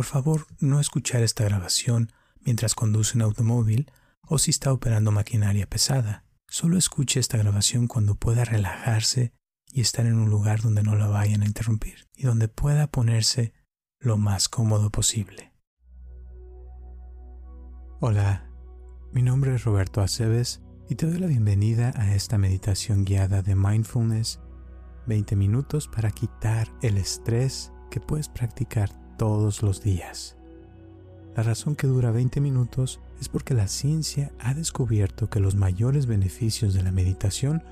Por favor, no escuchar esta grabación mientras conduce un automóvil o si está operando maquinaria pesada. Solo escuche esta grabación cuando pueda relajarse y estar en un lugar donde no la vayan a interrumpir y donde pueda ponerse lo más cómodo posible. Hola, mi nombre es Roberto Aceves y te doy la bienvenida a esta meditación guiada de mindfulness, 20 minutos para quitar el estrés que puedes practicar todos los días. La razón que dura 20 minutos es porque la ciencia ha descubierto que los mayores beneficios de la meditación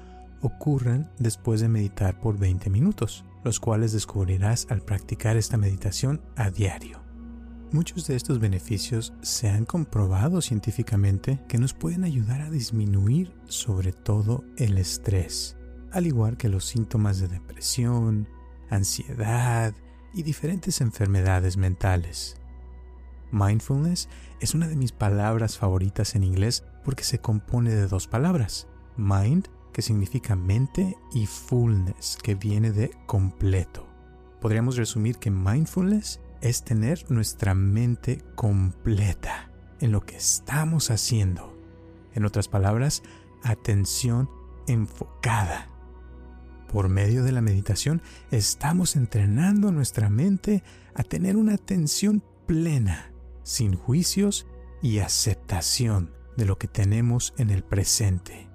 ocurren después de meditar por 20 minutos, los cuales descubrirás al practicar esta meditación a diario. Muchos de estos beneficios se han comprobado científicamente que nos pueden ayudar a disminuir sobre todo el estrés, al igual que los síntomas de depresión, ansiedad y diferentes enfermedades mentales. Mindfulness es una de mis palabras favoritas en inglés porque se compone de dos palabras, mind, que significa mente, y fullness, que viene de completo. Podríamos resumir que mindfulness es tener nuestra mente completa en lo que estamos haciendo. En otras palabras, atención enfocada. Por medio de la meditación estamos entrenando nuestra mente a tener una atención plena sin juicios y aceptación de lo que tenemos en el presente,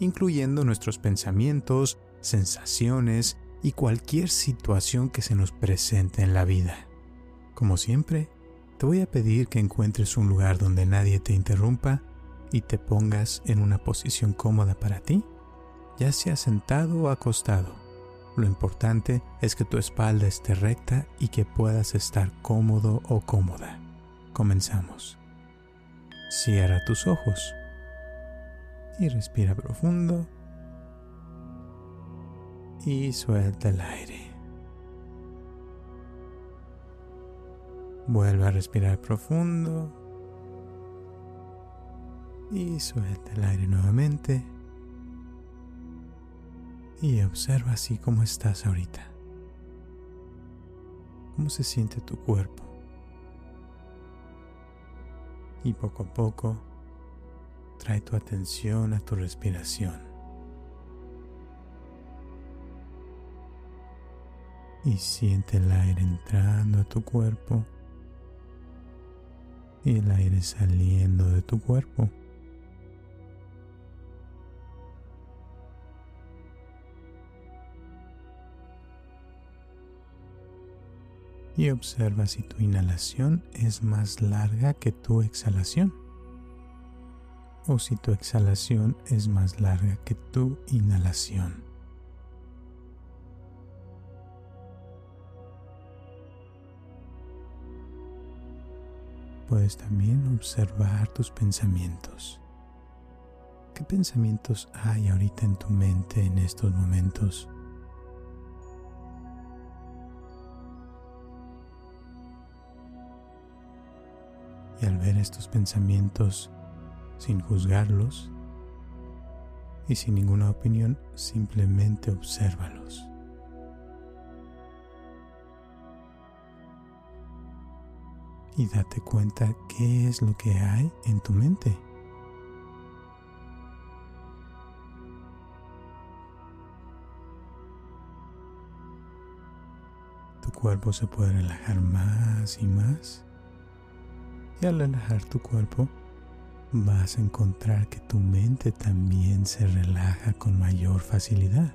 incluyendo nuestros pensamientos, sensaciones y cualquier situación que se nos presente en la vida. Como siempre, te voy a pedir que encuentres un lugar donde nadie te interrumpa y te pongas en una posición cómoda para ti, ya sea sentado o acostado. Lo importante es que tu espalda esté recta y que puedas estar cómodo o cómoda. Comenzamos. Cierra tus ojos y respira profundo y suelta el aire. Vuelve a respirar profundo y suelta el aire nuevamente y observa así cómo estás ahorita. ¿Cómo se siente tu cuerpo? y poco a poco trae tu atención a tu respiración. Y siente el aire entrando a tu cuerpo y el aire saliendo de tu cuerpo. Y observa si tu inhalación es más larga que tu exhalación o si tu exhalación es más larga que tu inhalación. Puedes también observar tus pensamientos. ¿Qué pensamientos hay ahorita en tu mente en estos momentos? Y al ver estos pensamientos sin juzgarlos y sin ninguna opinión, simplemente obsérvalos. Y date cuenta qué es lo que hay en tu mente. Tu cuerpo se puede relajar más y más y al relajar tu cuerpo, vas a encontrar que tu mente también se relaja con mayor facilidad.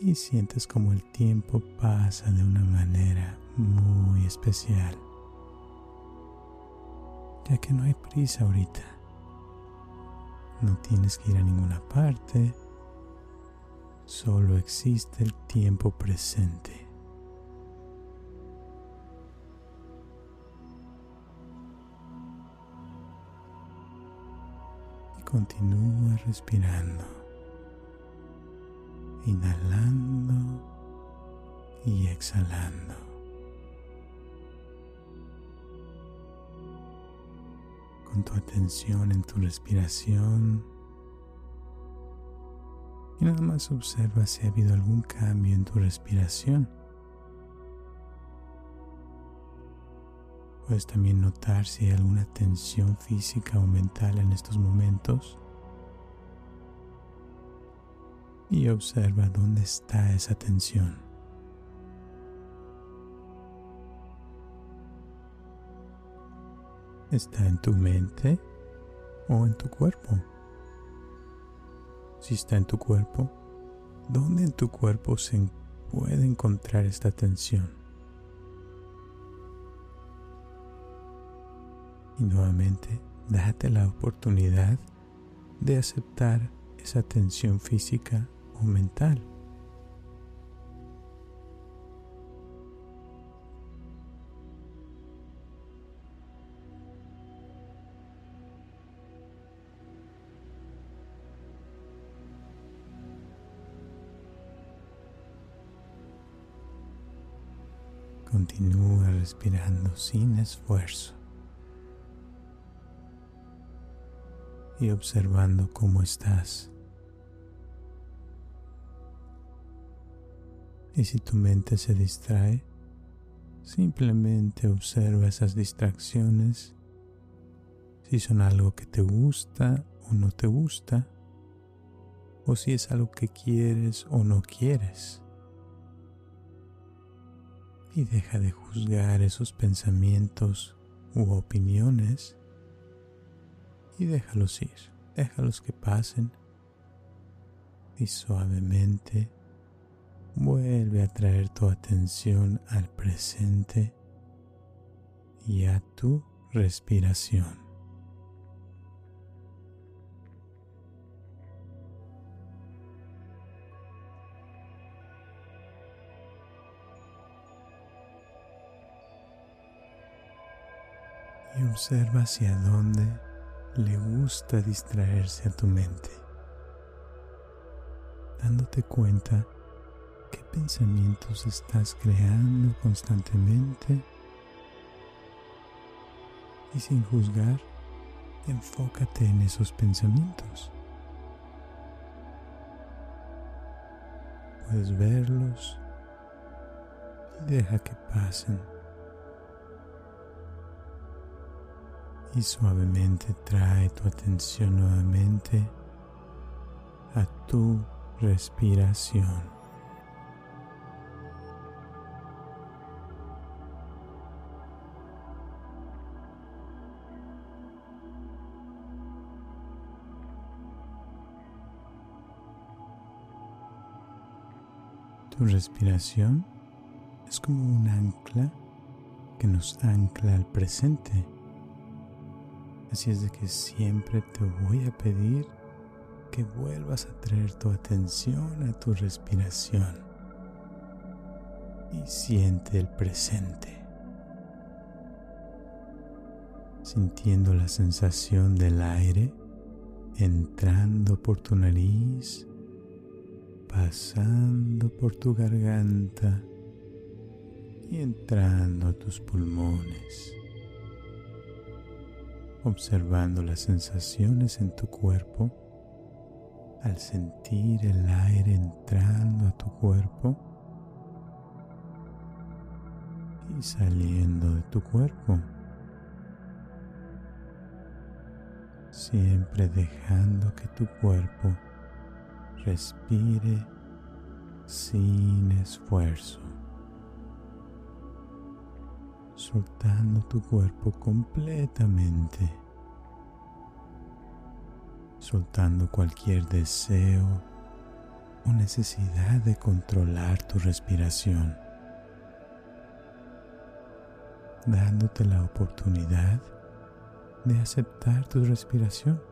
Y sientes como el tiempo pasa de una manera muy especial, ya que no hay prisa ahorita. No tienes que ir a ninguna parte, solo existe el tiempo presente. Continúa respirando, inhalando y exhalando. Con tu atención en tu respiración, Y nada más observa si ha habido algún cambio en tu respiración. Puedes también notar si hay alguna tensión física o mental en estos momentos. Y observa dónde está esa tensión. ¿Está en tu mente o en tu cuerpo? Si está en tu cuerpo, ¿dónde en tu cuerpo se puede encontrar esta tensión? Y nuevamente, date la oportunidad de aceptar esa tensión física o mental. Continúa respirando sin esfuerzo y observando cómo estás. Y si tu mente se distrae, simplemente observa esas distracciones, si son algo que te gusta o no te gusta, o si es algo que quieres o no quieres. Y deja de juzgar esos pensamientos u opiniones y déjalos ir, déjalos que pasen y suavemente vuelve a traer tu atención al presente y a tu respiración. y observa hacia dónde le gusta distraerse a tu mente, dándote cuenta qué pensamientos estás creando constantemente y sin juzgar, enfócate en esos pensamientos. Puedes verlos y deja que pasen. Y suavemente trae tu atención nuevamente a tu respiración. Tu respiración es como un ancla que nos ancla al presente Así es de que siempre te voy a pedir que vuelvas a traer tu atención a tu respiración y siente el presente, sintiendo la sensación del aire entrando por tu nariz, pasando por tu garganta y entrando a tus pulmones observando las sensaciones en tu cuerpo al sentir el aire entrando a tu cuerpo y saliendo de tu cuerpo. Siempre dejando que tu cuerpo respire sin esfuerzo. Soltando tu cuerpo completamente, soltando cualquier deseo o necesidad de controlar tu respiración, dándote la oportunidad de aceptar tu respiración.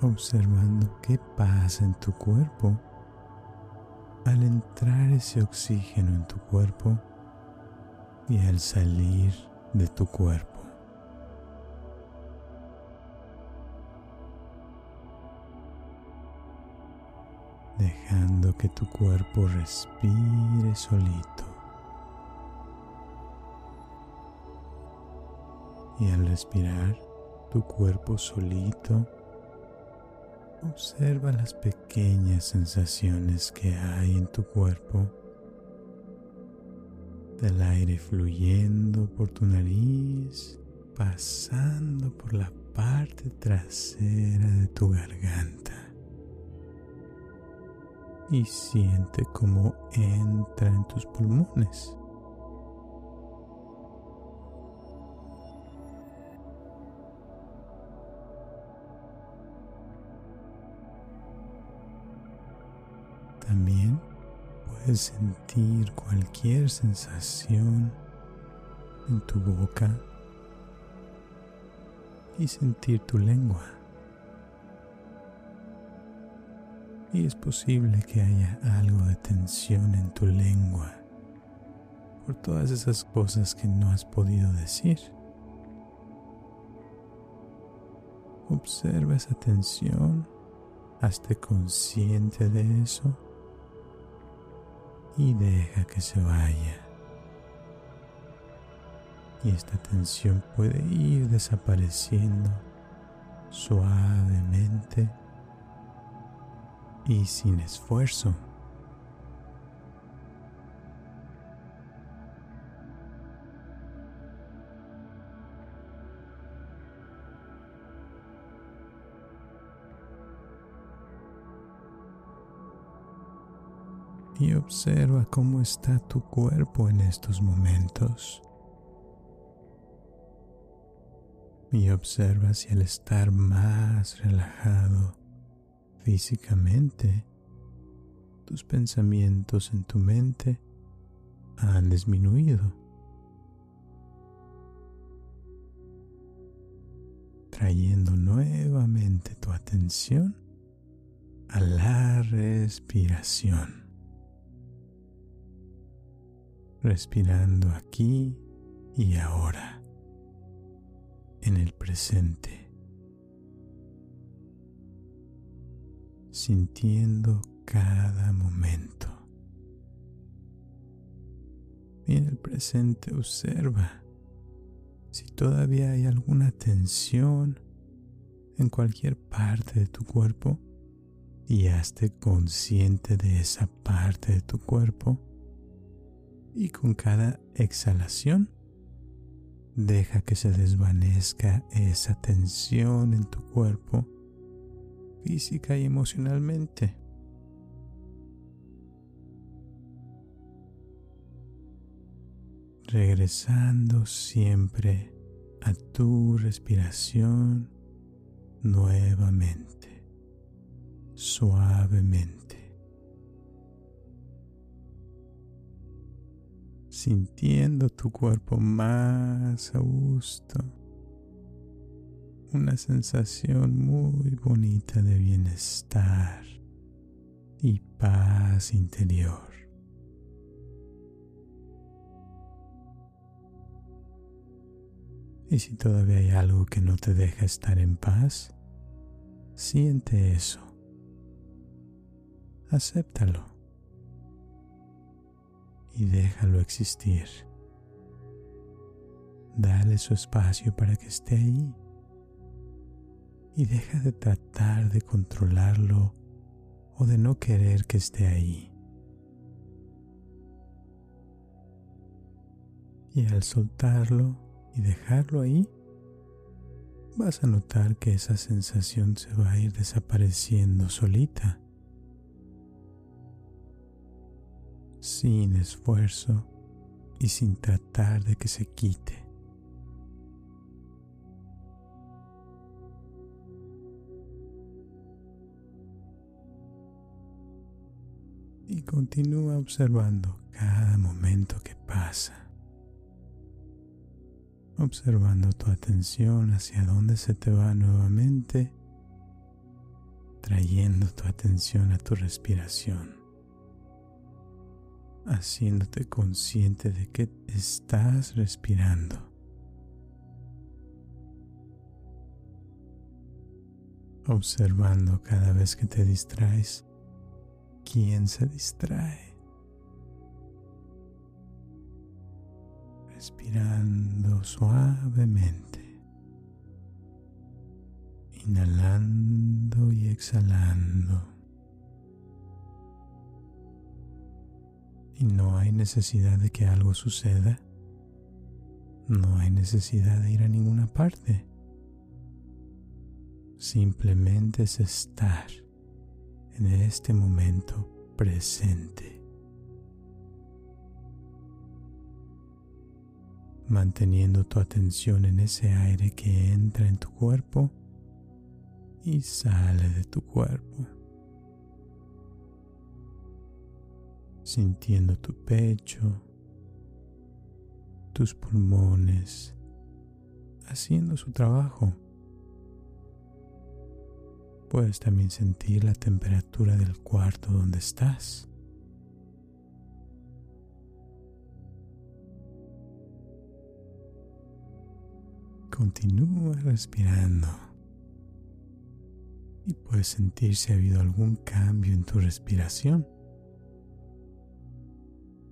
Observando qué pasa en tu cuerpo al entrar ese oxígeno en tu cuerpo y al salir de tu cuerpo. Dejando que tu cuerpo respire solito. Y al respirar, tu cuerpo solito, observa las pequeñas sensaciones que hay en tu cuerpo del aire fluyendo por tu nariz, pasando por la parte trasera de tu garganta. Y siente cómo entra en tus pulmones. También puedes sentir cualquier sensación en tu boca y sentir tu lengua. Y es posible que haya algo de tensión en tu lengua por todas esas cosas que no has podido decir. Observa esa tensión, hazte consciente de eso y deja que se vaya. Y esta tensión puede ir desapareciendo suavemente y sin esfuerzo. Y observa cómo está tu cuerpo en estos momentos. Y observa si al estar más relajado físicamente, tus pensamientos en tu mente han disminuido. Trayendo nuevamente tu atención a la respiración. Respirando aquí y ahora, en el presente, sintiendo cada momento. Y en el presente observa si todavía hay alguna tensión en cualquier parte de tu cuerpo y hazte consciente de esa parte de tu cuerpo y con cada exhalación deja que se desvanezca esa tensión en tu cuerpo física y emocionalmente. Regresando siempre a tu respiración nuevamente, suavemente. Sintiendo tu cuerpo más a gusto. Una sensación muy bonita de bienestar y paz interior. Y si todavía hay algo que no te deja estar en paz, siente eso. Acéptalo y déjalo existir. Dale su espacio para que esté ahí y deja de tratar de controlarlo o de no querer que esté ahí. Y al soltarlo y dejarlo ahí, vas a notar que esa sensación se va a ir desapareciendo solita. Sin esfuerzo y sin tratar de que se quite. Y continúa observando cada momento que pasa. Observando tu atención hacia dónde se te va nuevamente, trayendo tu atención a tu respiración haciéndote consciente de que estás respirando. Observando cada vez que te distraes, quién se distrae. Respirando suavemente. Inhalando y exhalando. Y no hay necesidad de que algo suceda. No hay necesidad de ir a ninguna parte. Simplemente es estar en este momento presente. Manteniendo tu atención en ese aire que entra en tu cuerpo y sale de tu cuerpo. Sintiendo tu pecho, tus pulmones, haciendo su trabajo. Puedes también sentir la temperatura del cuarto donde estás. Continúa respirando y puedes sentir si ha habido algún cambio en tu respiración,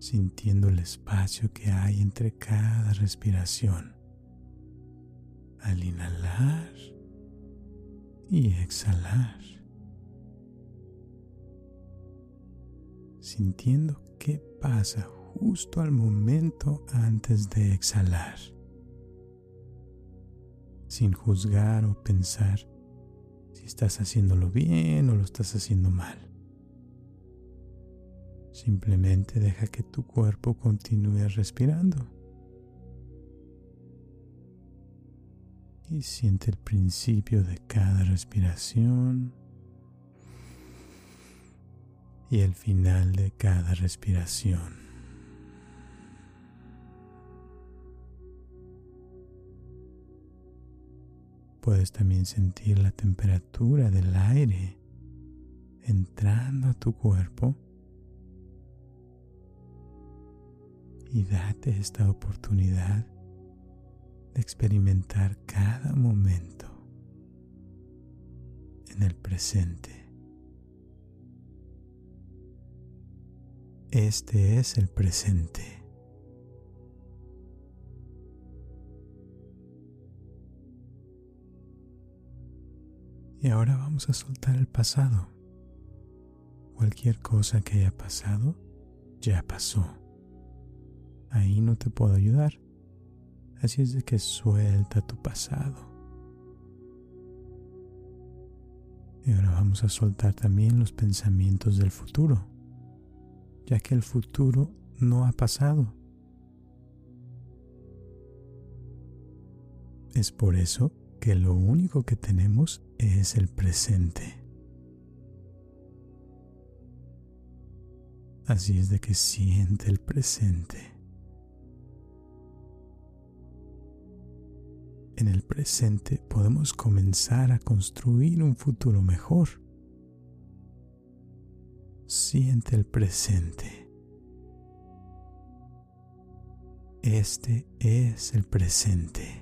sintiendo el espacio que hay entre cada respiración. Al inhalar, y exhalar, sintiendo qué pasa justo al momento antes de exhalar, sin juzgar o pensar si estás haciéndolo bien o lo estás haciendo mal. Simplemente deja que tu cuerpo continúe respirando. y siente el principio de cada respiración y el final de cada respiración. Puedes también sentir la temperatura del aire entrando a tu cuerpo y date esta oportunidad de experimentar cada momento en el presente. Este es el presente. Y ahora vamos a soltar el pasado. Cualquier cosa que haya pasado, ya pasó. Ahí no te puedo ayudar. Así es de que suelta tu pasado. Y ahora vamos a soltar también los pensamientos del futuro, ya que el futuro no ha pasado. Es por eso que lo único que tenemos es el presente. Así es de que siente el presente. En el presente podemos comenzar a construir un futuro mejor. Siente el presente. Este es el presente.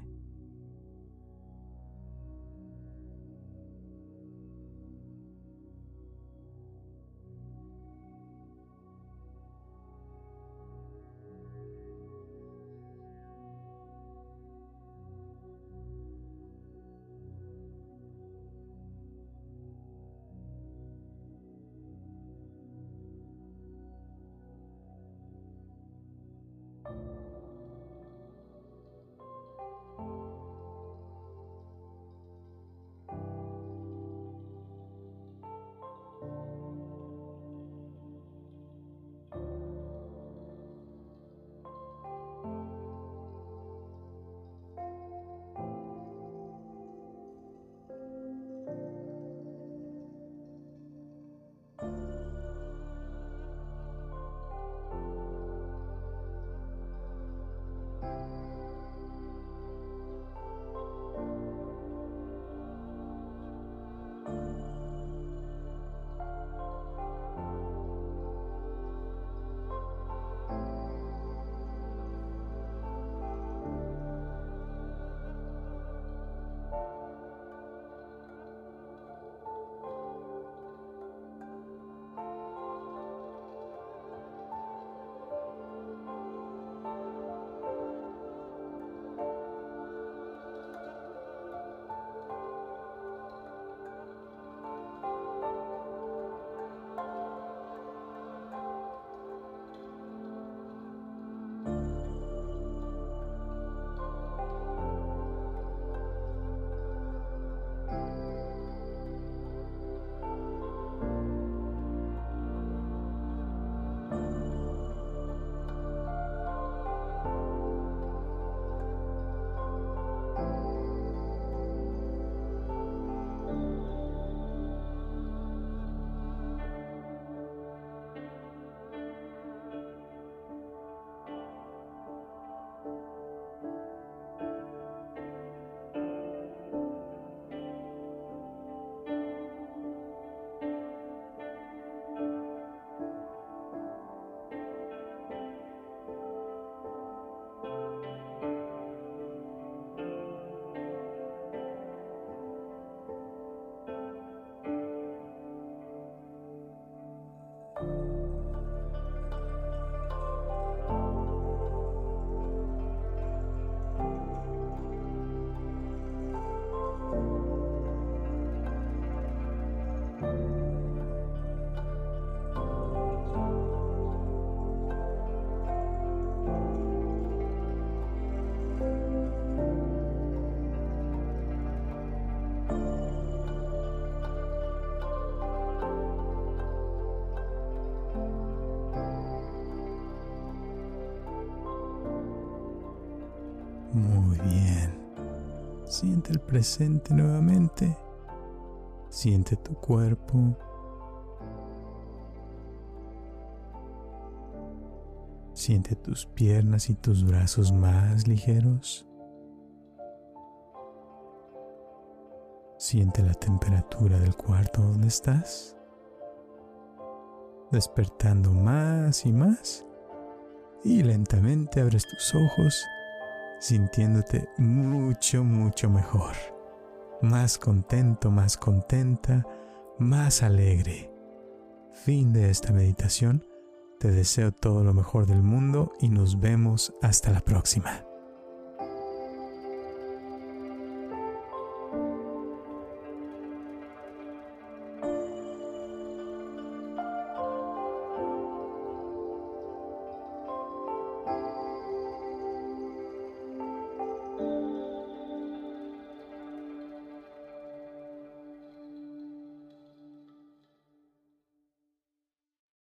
Muy bien. Siente el presente nuevamente. Siente tu cuerpo. Siente tus piernas y tus brazos más ligeros. Siente la temperatura del cuarto donde estás, despertando más y más y lentamente abres tus ojos sintiéndote mucho, mucho mejor, más contento, más contenta, más alegre. Fin de esta meditación. Te deseo todo lo mejor del mundo y nos vemos hasta la próxima.